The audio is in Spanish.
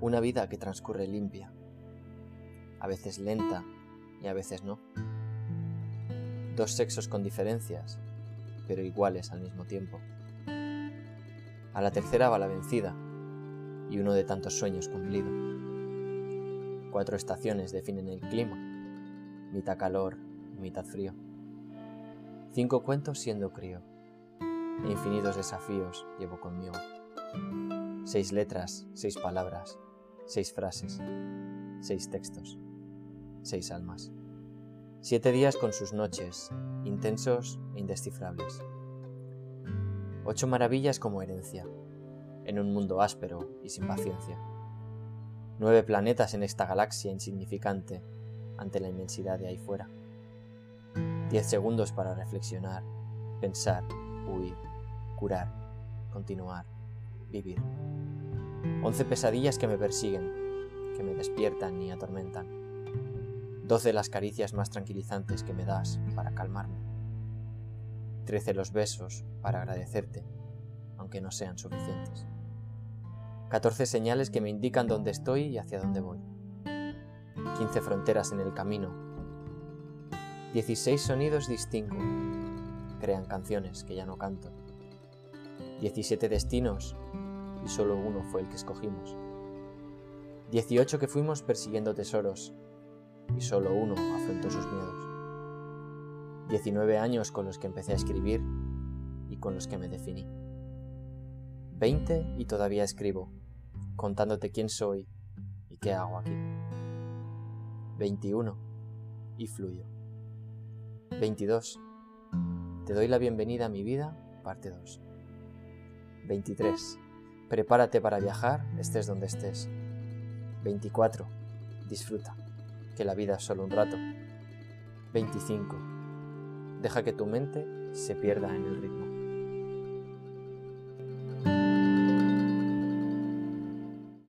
Una vida que transcurre limpia, a veces lenta y a veces no. Dos sexos con diferencias, pero iguales al mismo tiempo. A la tercera va la vencida y uno de tantos sueños cumplido. Cuatro estaciones definen el clima, mitad calor mitad frío. Cinco cuentos siendo crío, e infinitos desafíos llevo conmigo. Seis letras, seis palabras, seis frases, seis textos, seis almas. Siete días con sus noches, intensos e indescifrables. Ocho maravillas como herencia, en un mundo áspero y sin paciencia. Nueve planetas en esta galaxia insignificante ante la inmensidad de ahí fuera. Diez segundos para reflexionar, pensar, huir, curar, continuar, vivir. Once pesadillas que me persiguen, que me despiertan y atormentan. Doce las caricias más tranquilizantes que me das para calmarme. Trece los besos para agradecerte, aunque no sean suficientes. Catorce señales que me indican dónde estoy y hacia dónde voy. Quince fronteras en el camino. Dieciséis sonidos distingo. Crean canciones que ya no canto. Diecisiete destinos y solo uno fue el que escogimos. Dieciocho que fuimos persiguiendo tesoros y solo uno afrontó sus miedos. Diecinueve años con los que empecé a escribir y con los que me definí. Veinte y todavía escribo, contándote quién soy y qué hago aquí. 21 y fluyo. 22. Te doy la bienvenida a mi vida, parte 2. 23. Prepárate para viajar, estés donde estés. 24. Disfruta, que la vida es solo un rato. 25. Deja que tu mente se pierda en el ritmo.